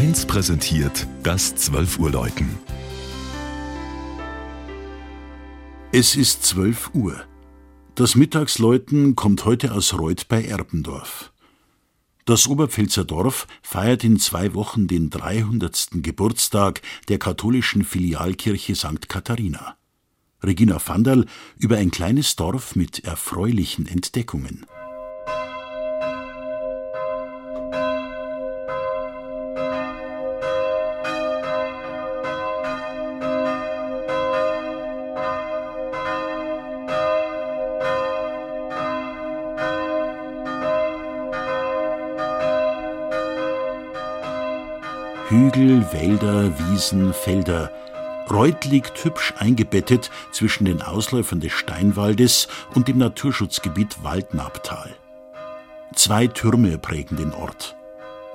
1 präsentiert das 12 Uhr Läuten. Es ist 12 Uhr. Das Mittagsläuten kommt heute aus Reuth bei Erbendorf. Das Oberpfälzer Dorf feiert in zwei Wochen den 300. Geburtstag der katholischen Filialkirche St. Katharina. Regina Vanderl über ein kleines Dorf mit erfreulichen Entdeckungen. Hügel, Wälder, Wiesen, Felder. Reuth liegt hübsch eingebettet zwischen den Ausläufern des Steinwaldes und dem Naturschutzgebiet Waldnabtal. Zwei Türme prägen den Ort.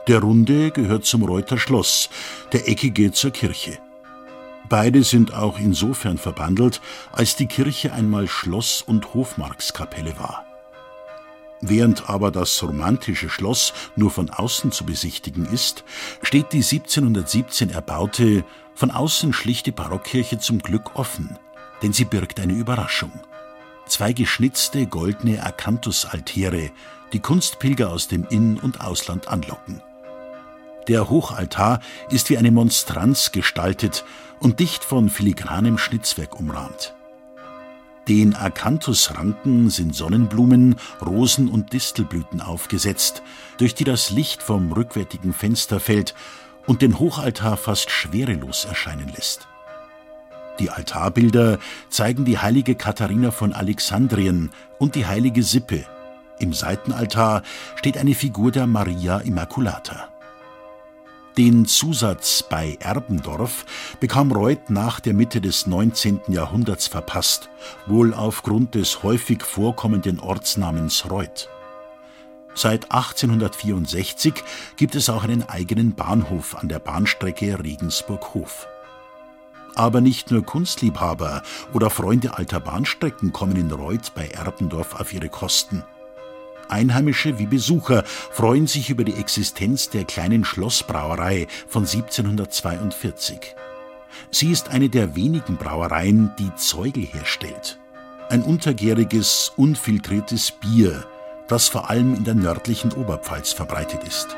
Der runde gehört zum Reuther Schloss, der eckige zur Kirche. Beide sind auch insofern verbandelt, als die Kirche einmal Schloss und Hofmarkskapelle war. Während aber das romantische Schloss nur von außen zu besichtigen ist, steht die 1717 erbaute, von außen schlichte Barockkirche zum Glück offen, denn sie birgt eine Überraschung. Zwei geschnitzte goldene Akanthus-Altäre, die Kunstpilger aus dem In- und Ausland anlocken. Der Hochaltar ist wie eine Monstranz gestaltet und dicht von filigranem Schnitzwerk umrahmt. Den Akanthusranken sind Sonnenblumen, Rosen und Distelblüten aufgesetzt, durch die das Licht vom rückwärtigen Fenster fällt und den Hochaltar fast schwerelos erscheinen lässt. Die Altarbilder zeigen die heilige Katharina von Alexandrien und die heilige Sippe. Im Seitenaltar steht eine Figur der Maria Immaculata. Den Zusatz bei Erbendorf bekam Reuth nach der Mitte des 19. Jahrhunderts verpasst, wohl aufgrund des häufig vorkommenden Ortsnamens Reuth. Seit 1864 gibt es auch einen eigenen Bahnhof an der Bahnstrecke Regensburg-Hof. Aber nicht nur Kunstliebhaber oder Freunde alter Bahnstrecken kommen in Reuth bei Erbendorf auf ihre Kosten – Einheimische wie Besucher freuen sich über die Existenz der kleinen Schlossbrauerei von 1742. Sie ist eine der wenigen Brauereien, die Zeugel herstellt. Ein untergäriges, unfiltriertes Bier, das vor allem in der nördlichen Oberpfalz verbreitet ist.